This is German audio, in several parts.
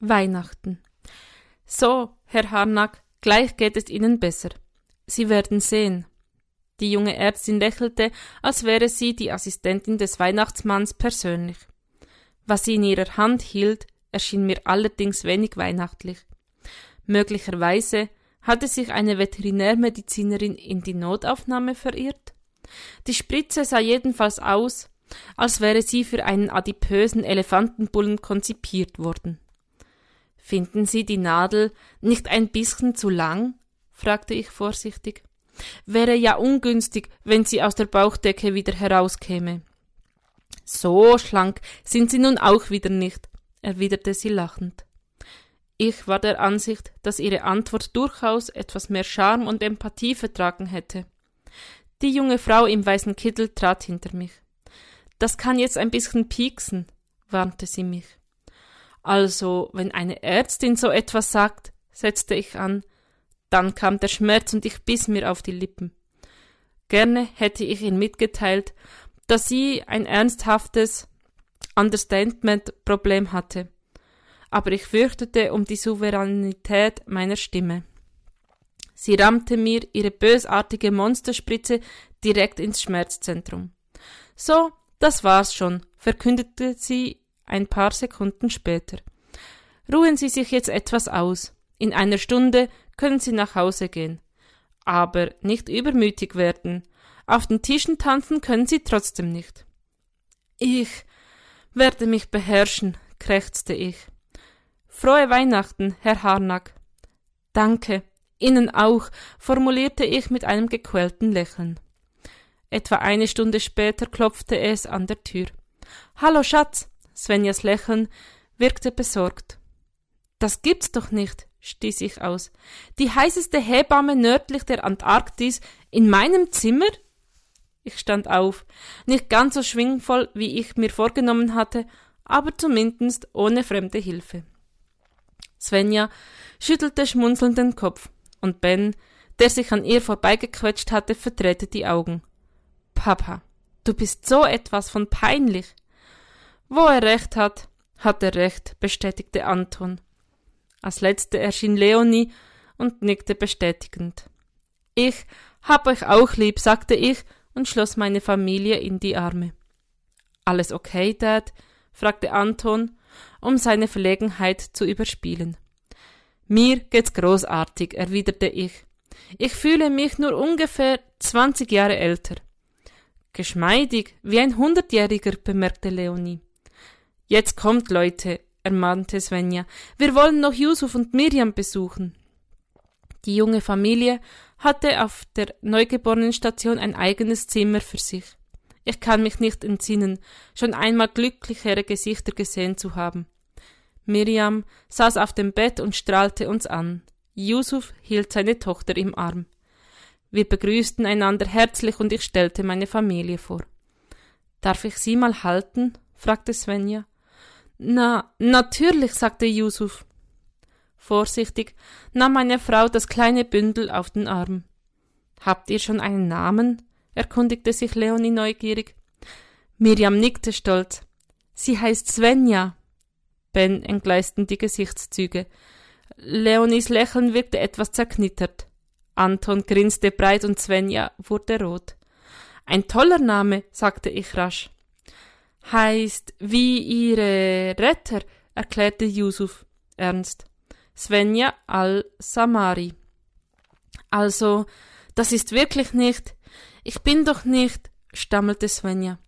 Weihnachten. So, Herr Harnack, gleich geht es Ihnen besser. Sie werden sehen. Die junge Ärztin lächelte, als wäre sie die Assistentin des Weihnachtsmanns persönlich. Was sie in ihrer Hand hielt, erschien mir allerdings wenig weihnachtlich. Möglicherweise hatte sich eine Veterinärmedizinerin in die Notaufnahme verirrt? Die Spritze sah jedenfalls aus, als wäre sie für einen adipösen Elefantenbullen konzipiert worden. Finden Sie die Nadel nicht ein bisschen zu lang? fragte ich vorsichtig. Wäre ja ungünstig, wenn sie aus der Bauchdecke wieder herauskäme. So schlank sind Sie nun auch wieder nicht, erwiderte sie lachend. Ich war der Ansicht, dass ihre Antwort durchaus etwas mehr Charme und Empathie vertragen hätte. Die junge Frau im weißen Kittel trat hinter mich. Das kann jetzt ein bisschen pieksen, warnte sie mich. Also, wenn eine Ärztin so etwas sagt, setzte ich an, dann kam der Schmerz und ich biss mir auf die Lippen. Gerne hätte ich ihr mitgeteilt, dass sie ein ernsthaftes Understatement-Problem hatte. Aber ich fürchtete um die Souveränität meiner Stimme. Sie rammte mir ihre bösartige Monsterspritze direkt ins Schmerzzentrum. So, das war's schon, verkündete sie ein paar Sekunden später. Ruhen Sie sich jetzt etwas aus. In einer Stunde können Sie nach Hause gehen. Aber nicht übermütig werden. Auf den Tischen tanzen können Sie trotzdem nicht. Ich werde mich beherrschen, krächzte ich. Frohe Weihnachten, Herr Harnack. Danke, Ihnen auch, formulierte ich mit einem gequälten Lächeln. Etwa eine Stunde später klopfte es an der Tür. Hallo Schatz. Svenjas Lächeln wirkte besorgt. Das gibt's doch nicht, stieß ich aus. Die heißeste Hebamme nördlich der Antarktis in meinem Zimmer? Ich stand auf, nicht ganz so schwingvoll, wie ich mir vorgenommen hatte, aber zumindest ohne fremde Hilfe. Svenja schüttelte schmunzelnd den Kopf, und Ben, der sich an ihr vorbeigequetscht hatte, verdrehte die Augen. Papa, du bist so etwas von peinlich. Wo er recht hat, hat er recht, bestätigte Anton. Als letzte erschien Leonie und nickte bestätigend. Ich hab euch auch lieb, sagte ich und schloss meine Familie in die Arme. Alles okay, Dad? fragte Anton, um seine Verlegenheit zu überspielen. Mir geht's großartig, erwiderte ich. Ich fühle mich nur ungefähr zwanzig Jahre älter. Geschmeidig, wie ein Hundertjähriger, bemerkte Leonie. Jetzt kommt, Leute, ermahnte Svenja. Wir wollen noch Yusuf und Miriam besuchen. Die junge Familie hatte auf der Neugeborenenstation ein eigenes Zimmer für sich. Ich kann mich nicht entsinnen, schon einmal glücklichere Gesichter gesehen zu haben. Miriam saß auf dem Bett und strahlte uns an. Yusuf hielt seine Tochter im Arm. Wir begrüßten einander herzlich und ich stellte meine Familie vor. Darf ich Sie mal halten? fragte Svenja. Na, natürlich, sagte Yusuf. Vorsichtig nahm meine Frau das kleine Bündel auf den Arm. Habt ihr schon einen Namen? erkundigte sich Leonie neugierig. Miriam nickte stolz. Sie heißt Svenja. Ben entgleisten die Gesichtszüge. Leonies Lächeln wirkte etwas zerknittert. Anton grinste breit und Svenja wurde rot. Ein toller Name, sagte ich rasch. Heißt wie ihre Retter, erklärte Yusuf ernst. Svenja al-Samari. Also, das ist wirklich nicht. Ich bin doch nicht, stammelte Svenja.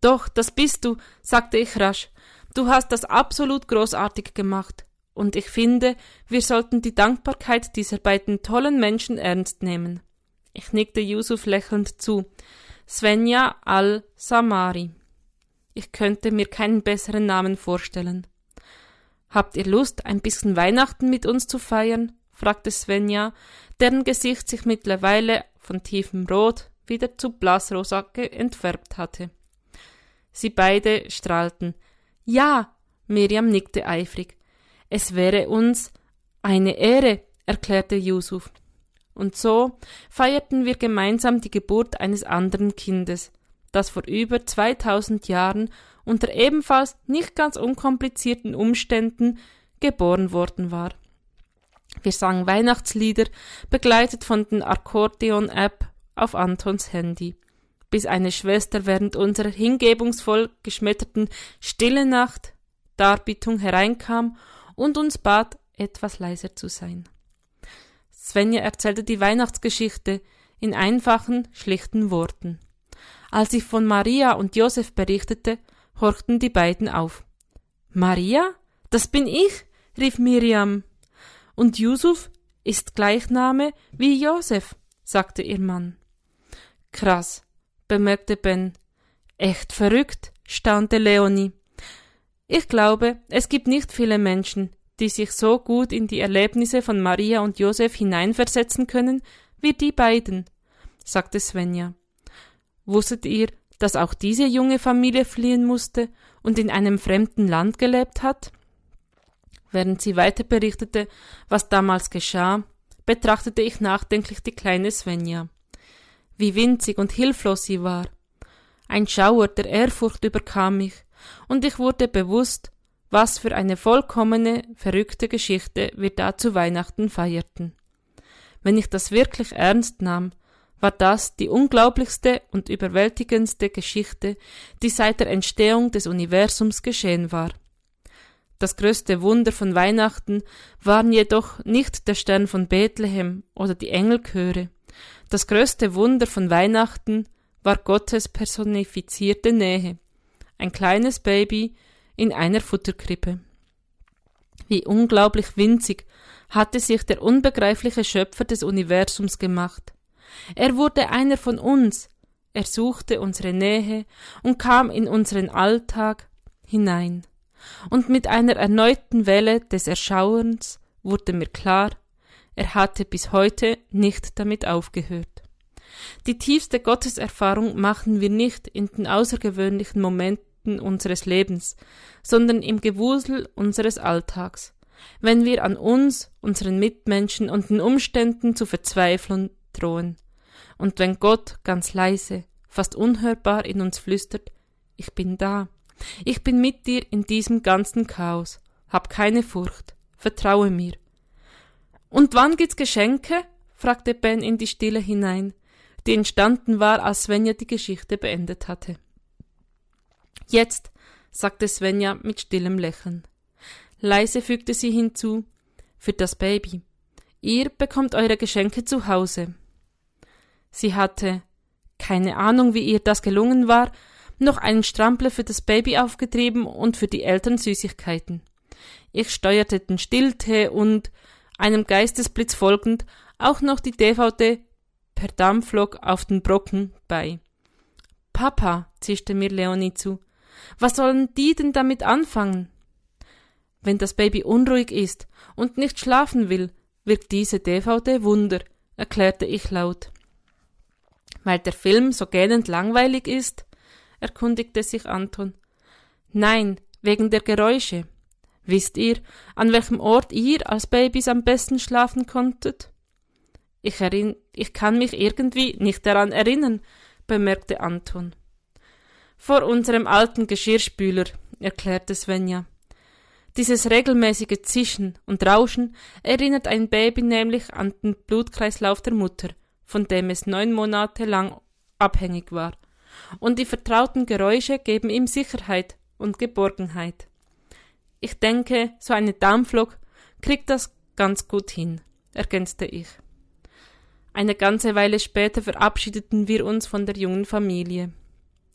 Doch, das bist du, sagte ich rasch. Du hast das absolut großartig gemacht und ich finde, wir sollten die Dankbarkeit dieser beiden tollen Menschen ernst nehmen. Ich nickte Yusuf lächelnd zu. Svenja al-Samari. Ich könnte mir keinen besseren Namen vorstellen. Habt ihr Lust, ein bisschen Weihnachten mit uns zu feiern? fragte Svenja, deren Gesicht sich mittlerweile von tiefem Rot wieder zu blassrosa entfärbt hatte. Sie beide strahlten. Ja, Miriam nickte eifrig. Es wäre uns eine Ehre, erklärte Yusuf. Und so feierten wir gemeinsam die Geburt eines anderen Kindes, das vor über 2000 Jahren unter ebenfalls nicht ganz unkomplizierten Umständen geboren worden war. Wir sangen Weihnachtslieder, begleitet von den Akkordeon-App auf Antons Handy, bis eine Schwester während unserer hingebungsvoll geschmetterten Stille Nacht Darbietung hereinkam und uns bat, etwas leiser zu sein. Svenja erzählte die Weihnachtsgeschichte in einfachen, schlichten Worten. Als ich von Maria und Josef berichtete, horchten die beiden auf. Maria? Das bin ich? rief Miriam. Und Yusuf ist Gleichname wie Josef, sagte ihr Mann. Krass, bemerkte Ben. Echt verrückt, staunte Leonie. Ich glaube, es gibt nicht viele Menschen, die sich so gut in die Erlebnisse von Maria und Josef hineinversetzen können wie die beiden, sagte Svenja. Wusstet ihr, dass auch diese junge Familie fliehen musste und in einem fremden Land gelebt hat? Während sie weiter berichtete, was damals geschah, betrachtete ich nachdenklich die kleine Svenja. Wie winzig und hilflos sie war. Ein Schauer der Ehrfurcht überkam mich, und ich wurde bewusst, was für eine vollkommene, verrückte Geschichte wir da zu Weihnachten feierten. Wenn ich das wirklich ernst nahm, war das die unglaublichste und überwältigendste Geschichte, die seit der Entstehung des Universums geschehen war. Das größte Wunder von Weihnachten waren jedoch nicht der Stern von Bethlehem oder die Engelchöre. Das größte Wunder von Weihnachten war Gottes personifizierte Nähe. Ein kleines Baby in einer Futterkrippe. Wie unglaublich winzig hatte sich der unbegreifliche Schöpfer des Universums gemacht. Er wurde einer von uns, er suchte unsere Nähe und kam in unseren Alltag hinein. Und mit einer erneuten Welle des Erschauerns wurde mir klar, er hatte bis heute nicht damit aufgehört. Die tiefste Gotteserfahrung machen wir nicht in den außergewöhnlichen Momenten unseres Lebens, sondern im Gewusel unseres Alltags, wenn wir an uns, unseren Mitmenschen und den Umständen zu verzweifeln drohen und wenn Gott ganz leise, fast unhörbar in uns flüstert, ich bin da, ich bin mit dir in diesem ganzen Chaos, hab keine Furcht, vertraue mir. Und wann gibt's Geschenke? fragte Ben in die Stille hinein, die entstanden war, als Svenja die Geschichte beendet hatte. Jetzt, sagte Svenja mit stillem Lächeln. Leise fügte sie hinzu, für das Baby. Ihr bekommt eure Geschenke zu Hause. Sie hatte keine Ahnung, wie ihr das gelungen war, noch einen Strampler für das Baby aufgetrieben und für die Eltern Süßigkeiten. Ich steuerte den Stilltee und, einem Geistesblitz folgend, auch noch die DVD per Dampflok auf den Brocken bei. Papa, zischte mir Leonie zu, was sollen die denn damit anfangen? Wenn das Baby unruhig ist und nicht schlafen will, wirkt diese DVD Wunder, erklärte ich laut. Weil der Film so gähnend langweilig ist? erkundigte sich Anton. Nein, wegen der Geräusche. Wisst ihr, an welchem Ort ihr als Babys am besten schlafen konntet? Ich, erinn ich kann mich irgendwie nicht daran erinnern, bemerkte Anton. Vor unserem alten Geschirrspüler, erklärte Svenja. Dieses regelmäßige Zischen und Rauschen erinnert ein Baby nämlich an den Blutkreislauf der Mutter von dem es neun Monate lang abhängig war, und die vertrauten Geräusche geben ihm Sicherheit und Geborgenheit. Ich denke, so eine Dampflok kriegt das ganz gut hin, ergänzte ich. Eine ganze Weile später verabschiedeten wir uns von der jungen Familie.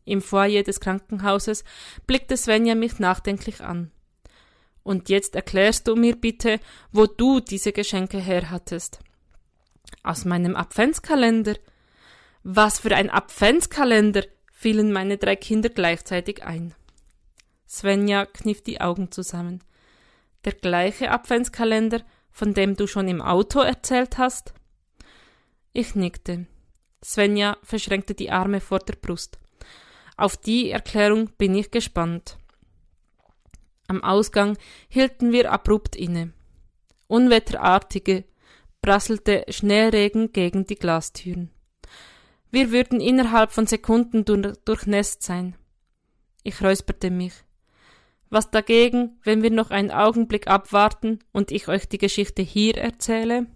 Im Foyer des Krankenhauses blickte Svenja mich nachdenklich an. Und jetzt erklärst du mir bitte, wo du diese Geschenke herhattest. Aus meinem Adventskalender. Was für ein Adventskalender, fielen meine drei Kinder gleichzeitig ein. Svenja kniff die Augen zusammen. Der gleiche Adventskalender, von dem du schon im Auto erzählt hast? Ich nickte. Svenja verschränkte die Arme vor der Brust. Auf die Erklärung bin ich gespannt. Am Ausgang hielten wir abrupt inne. Unwetterartige, prasselte Schneeregen gegen die Glastüren. Wir würden innerhalb von Sekunden durchnässt sein. Ich räusperte mich. Was dagegen, wenn wir noch einen Augenblick abwarten und ich euch die Geschichte hier erzähle?